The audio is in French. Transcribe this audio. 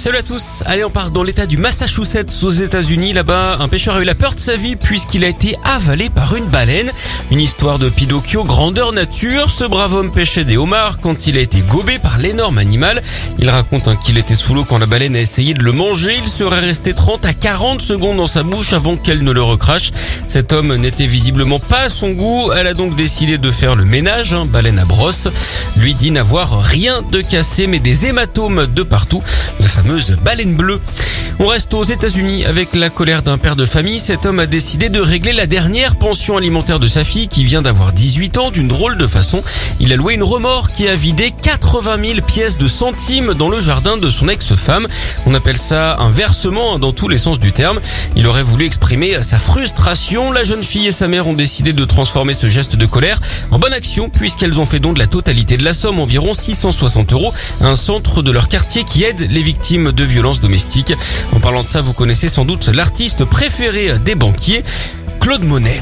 Salut à tous. Allez, on part dans l'état du Massachusetts aux États-Unis. Là-bas, un pêcheur a eu la peur de sa vie puisqu'il a été avalé par une baleine. Une histoire de Pinocchio grandeur nature. Ce brave homme pêchait des homards quand il a été gobé par l'énorme animal. Il raconte hein, qu'il était sous l'eau quand la baleine a essayé de le manger. Il serait resté 30 à 40 secondes dans sa bouche avant qu'elle ne le recrache. Cet homme n'était visiblement pas à son goût. Elle a donc décidé de faire le ménage, hein, baleine à brosse. Lui dit n'avoir rien de cassé mais des hématomes de partout. La fameuse baleine bleue. On reste aux États-Unis avec la colère d'un père de famille. Cet homme a décidé de régler la dernière pension alimentaire de sa fille qui vient d'avoir 18 ans d'une drôle de façon. Il a loué une remorque qui a vidé 80 000 pièces de centimes dans le jardin de son ex-femme. On appelle ça un versement dans tous les sens du terme. Il aurait voulu exprimer sa frustration. La jeune fille et sa mère ont décidé de transformer ce geste de colère en bonne action puisqu'elles ont fait don de la totalité de la somme, environ 660 euros, à un centre de leur quartier qui aide les victimes de violences domestiques. En parlant de ça, vous connaissez sans doute l'artiste préféré des banquiers, Claude Monet.